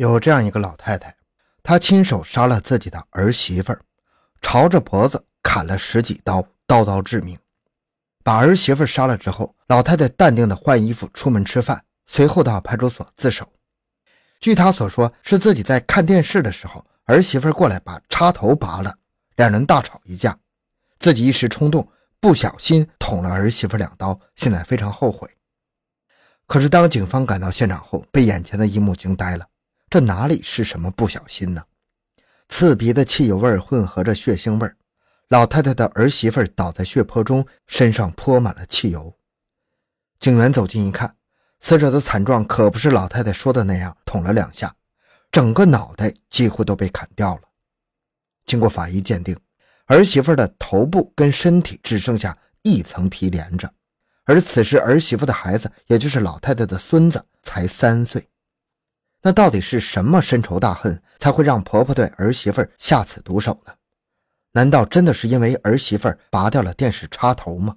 有这样一个老太太，她亲手杀了自己的儿媳妇儿，朝着脖子砍了十几刀，刀刀致命。把儿媳妇杀了之后，老太太淡定的换衣服出门吃饭，随后到派出所自首。据她所说，是自己在看电视的时候，儿媳妇过来把插头拔了，两人大吵一架，自己一时冲动，不小心捅了儿媳妇两刀，现在非常后悔。可是当警方赶到现场后，被眼前的一幕惊呆了。这哪里是什么不小心呢？刺鼻的汽油味混合着血腥味老太太的儿媳妇倒在血泊中，身上泼满了汽油。警员走近一看，死者的惨状可不是老太太说的那样，捅了两下，整个脑袋几乎都被砍掉了。经过法医鉴定，儿媳妇的头部跟身体只剩下一层皮连着，而此时儿媳妇的孩子，也就是老太太的孙子，才三岁。那到底是什么深仇大恨，才会让婆婆对儿媳妇下此毒手呢？难道真的是因为儿媳妇拔掉了电视插头吗？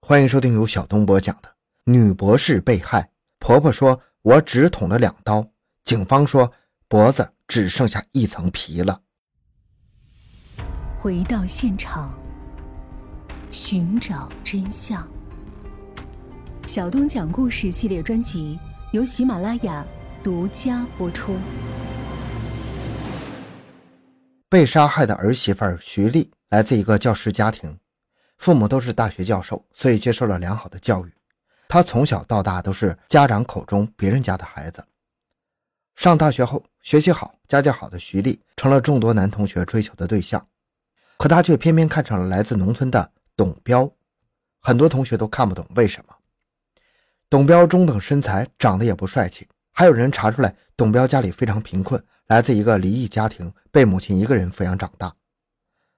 欢迎收听由小东播讲的《女博士被害》，婆婆说：“我只捅了两刀。”警方说：“脖子只剩下一层皮了。”回到现场，寻找真相。小东讲故事系列专辑由喜马拉雅。独家播出。被杀害的儿媳妇徐丽来自一个教师家庭，父母都是大学教授，所以接受了良好的教育。她从小到大都是家长口中别人家的孩子。上大学后，学习好、家教好的徐丽成了众多男同学追求的对象，可她却偏偏看上了来自农村的董彪。很多同学都看不懂为什么。董彪中等身材，长得也不帅气。还有人查出来，董彪家里非常贫困，来自一个离异家庭，被母亲一个人抚养长大。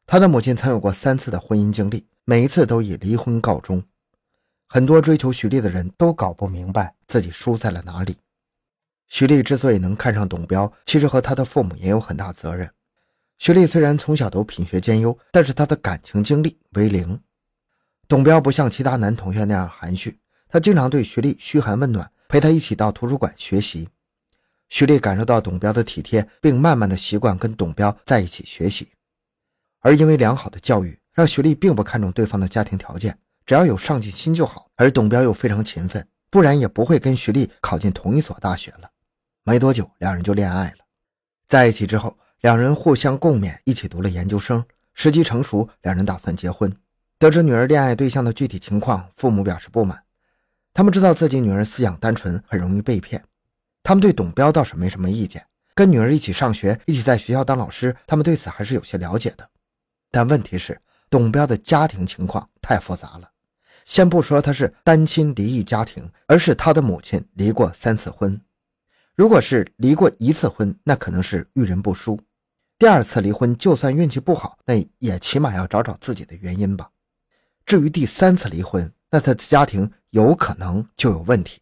他的母亲曾有过三次的婚姻经历，每一次都以离婚告终。很多追求徐丽的人都搞不明白自己输在了哪里。徐丽之所以能看上董彪，其实和他的父母也有很大责任。徐丽虽然从小都品学兼优，但是她的感情经历为零。董彪不像其他男同学那样含蓄，他经常对徐丽嘘寒问暖。陪他一起到图书馆学习，徐丽感受到董彪的体贴，并慢慢的习惯跟董彪在一起学习。而因为良好的教育，让徐丽并不看重对方的家庭条件，只要有上进心就好。而董彪又非常勤奋，不然也不会跟徐丽考进同一所大学了。没多久，两人就恋爱了。在一起之后，两人互相共勉，一起读了研究生。时机成熟，两人打算结婚。得知女儿恋爱对象的具体情况，父母表示不满。他们知道自己女儿思想单纯，很容易被骗。他们对董彪倒是没什么意见，跟女儿一起上学，一起在学校当老师，他们对此还是有些了解的。但问题是，董彪的家庭情况太复杂了。先不说他是单亲离异家庭，而是他的母亲离过三次婚。如果是离过一次婚，那可能是遇人不淑；第二次离婚，就算运气不好，那也起码要找找自己的原因吧。至于第三次离婚，那他的家庭有可能就有问题，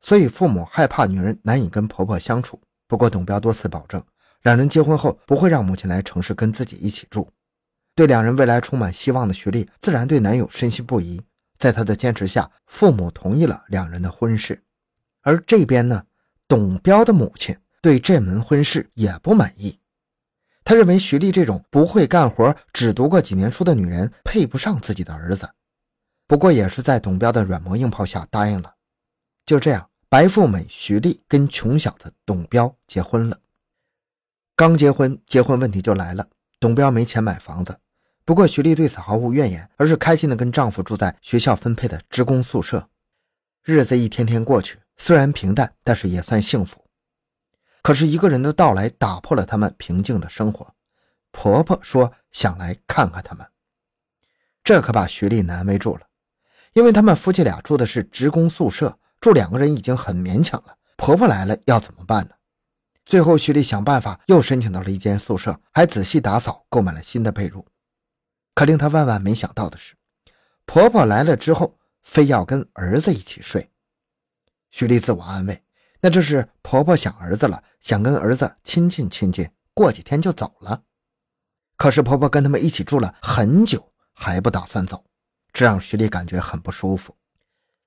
所以父母害怕女人难以跟婆婆相处。不过董彪多次保证，两人结婚后不会让母亲来城市跟自己一起住。对两人未来充满希望的徐丽，自然对男友深信不疑。在她的坚持下，父母同意了两人的婚事。而这边呢，董彪的母亲对这门婚事也不满意，他认为徐丽这种不会干活、只读过几年书的女人配不上自己的儿子。不过也是在董彪的软磨硬泡下答应了。就这样，白富美徐丽跟穷小子董彪结婚了。刚结婚，结婚问题就来了。董彪没钱买房子，不过徐丽对此毫无怨言，而是开心的跟丈夫住在学校分配的职工宿舍。日子一天天过去，虽然平淡，但是也算幸福。可是一个人的到来打破了他们平静的生活。婆婆说想来看看他们，这可把徐丽难为住了。因为他们夫妻俩住的是职工宿舍，住两个人已经很勉强了。婆婆来了要怎么办呢？最后，徐丽想办法又申请到了一间宿舍，还仔细打扫，购买了新的被褥。可令她万万没想到的是，婆婆来了之后，非要跟儿子一起睡。徐丽自我安慰，那这是婆婆想儿子了，想跟儿子亲近亲近，过几天就走了。可是婆婆跟他们一起住了很久，还不打算走。这让徐丽感觉很不舒服。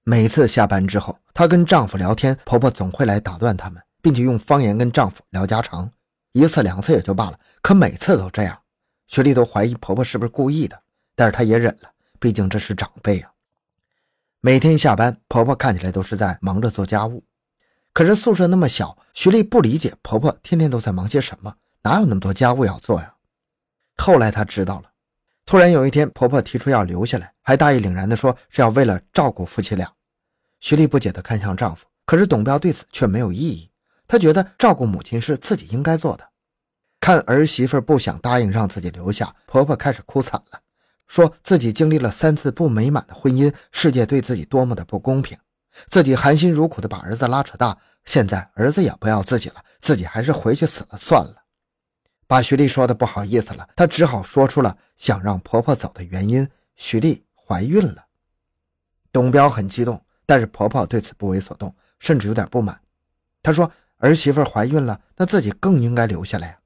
每次下班之后，她跟丈夫聊天，婆婆总会来打断他们，并且用方言跟丈夫聊家常，一次两次也就罢了，可每次都这样，徐丽都怀疑婆婆是不是故意的，但是她也忍了，毕竟这是长辈啊。每天下班，婆婆看起来都是在忙着做家务，可是宿舍那么小，徐丽不理解婆婆天天都在忙些什么，哪有那么多家务要做呀？后来她知道了。突然有一天，婆婆提出要留下来，还大义凛然地说是要为了照顾夫妻俩。徐丽不解地看向丈夫，可是董彪对此却没有异议。他觉得照顾母亲是自己应该做的。看儿媳妇不想答应让自己留下，婆婆开始哭惨了，说自己经历了三次不美满的婚姻，世界对自己多么的不公平，自己含辛茹苦的把儿子拉扯大，现在儿子也不要自己了，自己还是回去死了算了。把徐丽说的不好意思了，她只好说出了想让婆婆走的原因：徐丽怀孕了。董彪很激动，但是婆婆对此不为所动，甚至有点不满。她说：“儿媳妇怀孕了，那自己更应该留下来呀。”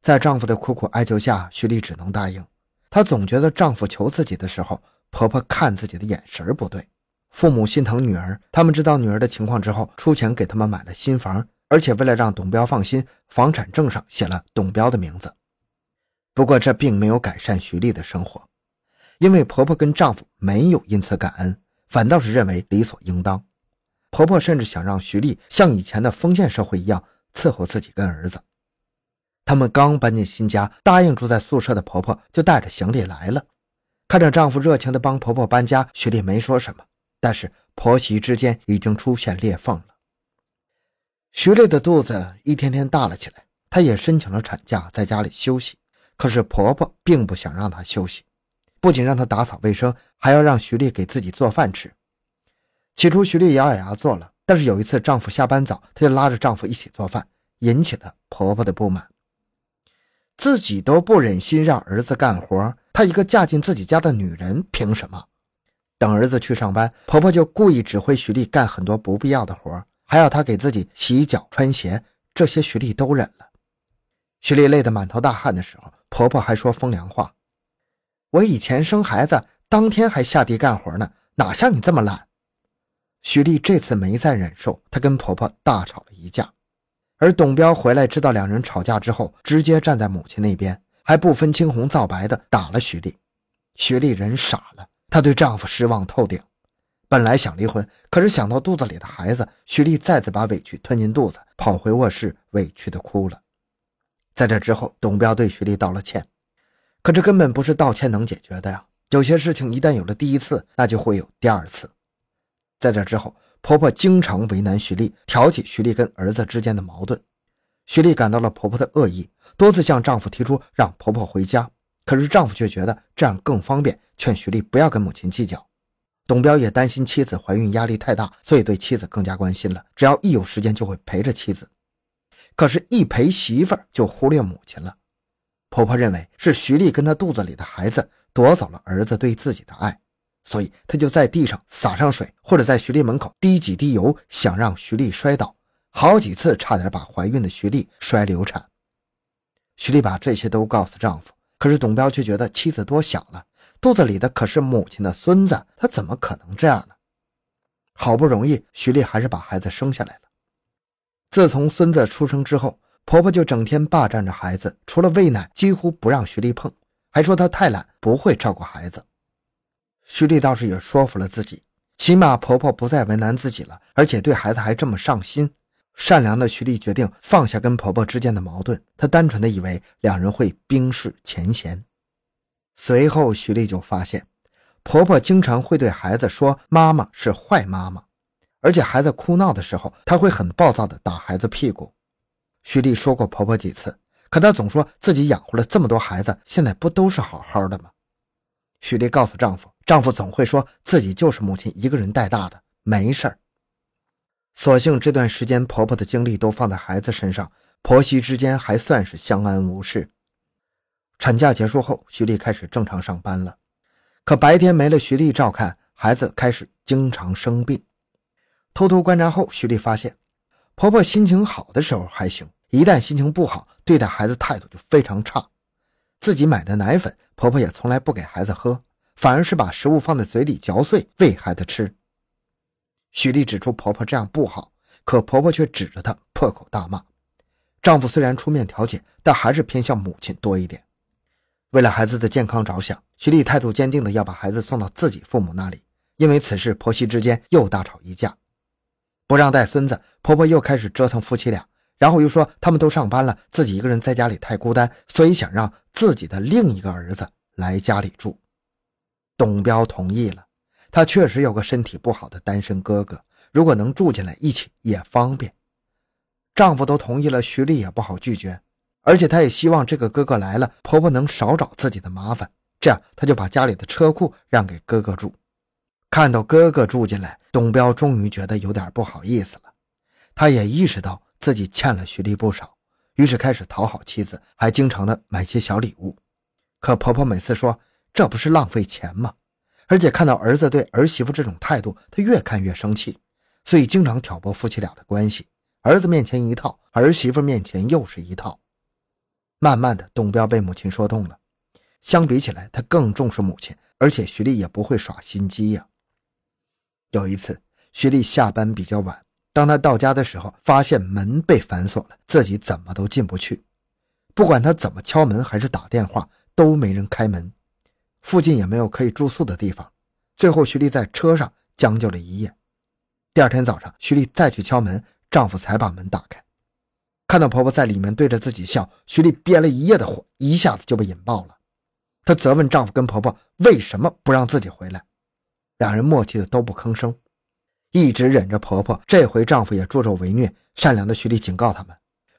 在丈夫的苦苦哀求下，徐丽只能答应。她总觉得丈夫求自己的时候，婆婆看自己的眼神不对。父母心疼女儿，他们知道女儿的情况之后，出钱给他们买了新房。而且为了让董彪放心，房产证上写了董彪的名字。不过这并没有改善徐丽的生活，因为婆婆跟丈夫没有因此感恩，反倒是认为理所应当。婆婆甚至想让徐丽像以前的封建社会一样伺候自己跟儿子。他们刚搬进新家，答应住在宿舍的婆婆就带着行李来了。看着丈夫热情地帮婆婆搬家，徐丽没说什么，但是婆媳之间已经出现裂缝了。徐丽的肚子一天天大了起来，她也申请了产假，在家里休息。可是婆婆并不想让她休息，不仅让她打扫卫生，还要让徐丽给自己做饭吃。起初，徐丽咬咬牙做了，但是有一次丈夫下班早，她就拉着丈夫一起做饭，引起了婆婆的不满。自己都不忍心让儿子干活，她一个嫁进自己家的女人，凭什么？等儿子去上班，婆婆就故意指挥徐丽干很多不必要的活。还要她给自己洗脚穿鞋，这些徐丽都忍了。徐丽累得满头大汗的时候，婆婆还说风凉话：“我以前生孩子当天还下地干活呢，哪像你这么懒。”徐丽这次没再忍受，她跟婆婆大吵了一架。而董彪回来知道两人吵架之后，直接站在母亲那边，还不分青红皂白的打了徐丽。徐丽人傻了，她对丈夫失望透顶。本来想离婚，可是想到肚子里的孩子，徐丽再次把委屈吞进肚子，跑回卧室，委屈的哭了。在这之后，董彪对徐丽道了歉，可这根本不是道歉能解决的呀。有些事情一旦有了第一次，那就会有第二次。在这之后，婆婆经常为难徐丽，挑起徐丽跟儿子之间的矛盾。徐丽感到了婆婆的恶意，多次向丈夫提出让婆婆回家，可是丈夫却觉得这样更方便，劝徐丽不要跟母亲计较。董彪也担心妻子怀孕压力太大，所以对妻子更加关心了。只要一有时间，就会陪着妻子。可是，一陪媳妇儿就忽略母亲了。婆婆认为是徐丽跟她肚子里的孩子夺走了儿子对自己的爱，所以她就在地上洒上水，或者在徐丽门口滴几滴油，想让徐丽摔倒。好几次差点把怀孕的徐丽摔流产。徐丽把这些都告诉丈夫，可是董彪却觉得妻子多想了。肚子里的可是母亲的孙子，他怎么可能这样呢？好不容易，徐丽还是把孩子生下来了。自从孙子出生之后，婆婆就整天霸占着孩子，除了喂奶，几乎不让徐丽碰，还说她太懒，不会照顾孩子。徐丽倒是也说服了自己，起码婆婆不再为难自己了，而且对孩子还这么上心。善良的徐丽决定放下跟婆婆之间的矛盾，她单纯的以为两人会冰释前嫌。随后，徐丽就发现，婆婆经常会对孩子说：“妈妈是坏妈妈。”而且，孩子哭闹的时候，她会很暴躁地打孩子屁股。徐丽说过婆婆几次，可她总说自己养活了这么多孩子，现在不都是好好的吗？徐丽告诉丈夫，丈夫总会说自己就是母亲一个人带大的，没事儿。所幸这段时间，婆婆的精力都放在孩子身上，婆媳之间还算是相安无事。产假结束后，徐丽开始正常上班了。可白天没了徐丽照看，孩子开始经常生病。偷偷观察后，徐丽发现，婆婆心情好的时候还行，一旦心情不好，对待孩子态度就非常差。自己买的奶粉，婆婆也从来不给孩子喝，反而是把食物放在嘴里嚼碎喂孩子吃。徐丽指出婆婆这样不好，可婆婆却指着她破口大骂。丈夫虽然出面调解，但还是偏向母亲多一点。为了孩子的健康着想，徐丽态度坚定的要把孩子送到自己父母那里。因为此事，婆媳之间又大吵一架，不让带孙子，婆婆又开始折腾夫妻俩，然后又说他们都上班了，自己一个人在家里太孤单，所以想让自己的另一个儿子来家里住。董彪同意了，他确实有个身体不好的单身哥哥，如果能住进来一起也方便。丈夫都同意了，徐丽也不好拒绝，而且她也希望这个哥哥来了，婆婆能少找自己的麻烦，这样她就把家里的车库让给哥哥住。看到哥哥住进来，董彪终于觉得有点不好意思了。他也意识到自己欠了徐丽不少，于是开始讨好妻子，还经常的买些小礼物。可婆婆每次说这不是浪费钱吗？而且看到儿子对儿媳妇这种态度，她越看越生气，所以经常挑拨夫妻俩的关系。儿子面前一套，儿媳妇面前又是一套。慢慢的，董彪被母亲说动了。相比起来，他更重视母亲，而且徐丽也不会耍心机呀。有一次，徐丽下班比较晚，当她到家的时候，发现门被反锁了，自己怎么都进不去。不管她怎么敲门还是打电话，都没人开门。附近也没有可以住宿的地方。最后，徐丽在车上将就了一夜。第二天早上，徐丽再去敲门，丈夫才把门打开。看到婆婆在里面对着自己笑，徐丽憋了一夜的火一下子就被引爆了。她责问丈夫跟婆婆为什么不让自己回来。两人默契的都不吭声，一直忍着婆婆。这回丈夫也助纣为虐。善良的徐丽警告他们：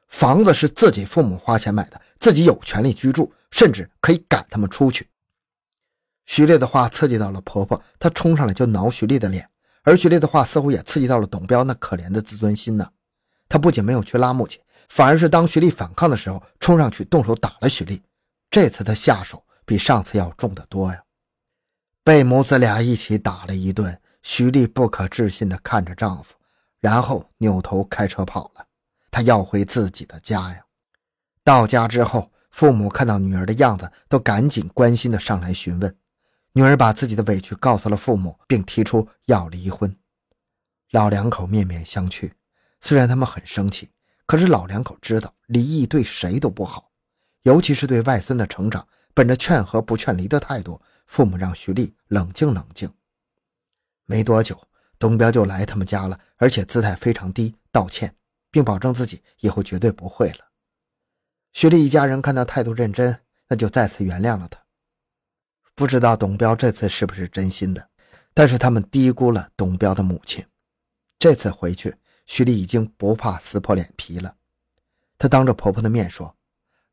房子是自己父母花钱买的，自己有权利居住，甚至可以赶他们出去。徐丽的话刺激到了婆婆，她冲上来就挠徐丽的脸。而徐丽的话似乎也刺激到了董彪那可怜的自尊心呢。他不仅没有去拉母亲，反而是当徐丽反抗的时候，冲上去动手打了徐丽。这次他下手比上次要重得多呀。被母子俩一起打了一顿，徐丽不可置信地看着丈夫，然后扭头开车跑了。她要回自己的家呀。到家之后，父母看到女儿的样子，都赶紧关心地上来询问。女儿把自己的委屈告诉了父母，并提出要离婚。老两口面面相觑，虽然他们很生气，可是老两口知道离异对谁都不好，尤其是对外孙的成长。本着劝和不劝离的态度。父母让徐丽冷静冷静。没多久，董彪就来他们家了，而且姿态非常低，道歉，并保证自己以后绝对不会了。徐丽一家人看他态度认真，那就再次原谅了他。不知道董彪这次是不是真心的，但是他们低估了董彪的母亲。这次回去，徐丽已经不怕撕破脸皮了。她当着婆婆的面说：“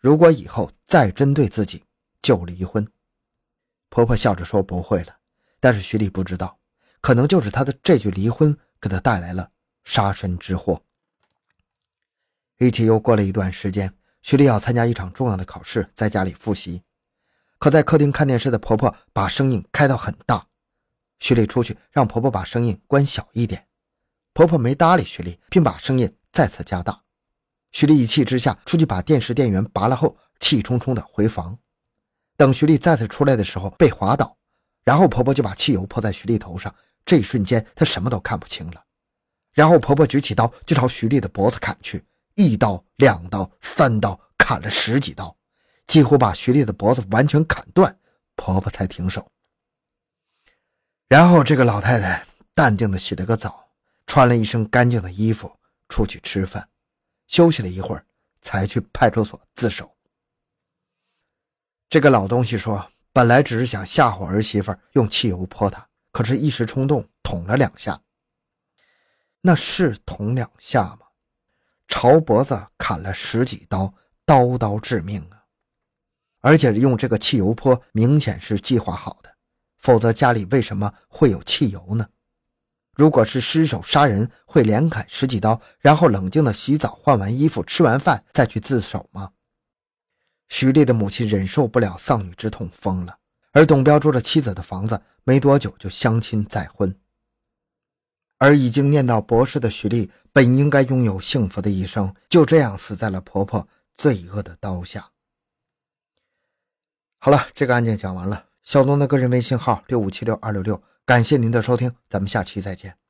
如果以后再针对自己，就离婚。”婆婆笑着说：“不会了。”但是徐丽不知道，可能就是她的这句离婚给她带来了杀身之祸。一起又过了一段时间，徐丽要参加一场重要的考试，在家里复习。可在客厅看电视的婆婆把声音开到很大，徐丽出去让婆婆把声音关小一点。婆婆没搭理徐丽，并把声音再次加大。徐丽一气之下出去把电视电源拔了后，气冲冲的回房。等徐丽再次出来的时候，被滑倒，然后婆婆就把汽油泼在徐丽头上。这一瞬间，她什么都看不清了。然后婆婆举起刀就朝徐丽的脖子砍去，一刀、两刀、三刀，砍了十几刀，几乎把徐丽的脖子完全砍断，婆婆才停手。然后这个老太太淡定的洗了个澡，穿了一身干净的衣服出去吃饭，休息了一会儿，才去派出所自首。这个老东西说：“本来只是想吓唬儿媳妇，用汽油泼她，可是一时冲动捅了两下。那是捅两下吗？朝脖子砍了十几刀，刀刀致命啊！而且用这个汽油泼，明显是计划好的，否则家里为什么会有汽油呢？如果是失手杀人，会连砍十几刀，然后冷静的洗澡、换完衣服、吃完饭再去自首吗？”徐丽的母亲忍受不了丧女之痛，疯了。而董彪住着妻子的房子，没多久就相亲再婚。而已经念到博士的徐丽，本应该拥有幸福的一生，就这样死在了婆婆罪恶的刀下。好了，这个案件讲完了。小东的个人微信号六五七六二六六，感谢您的收听，咱们下期再见。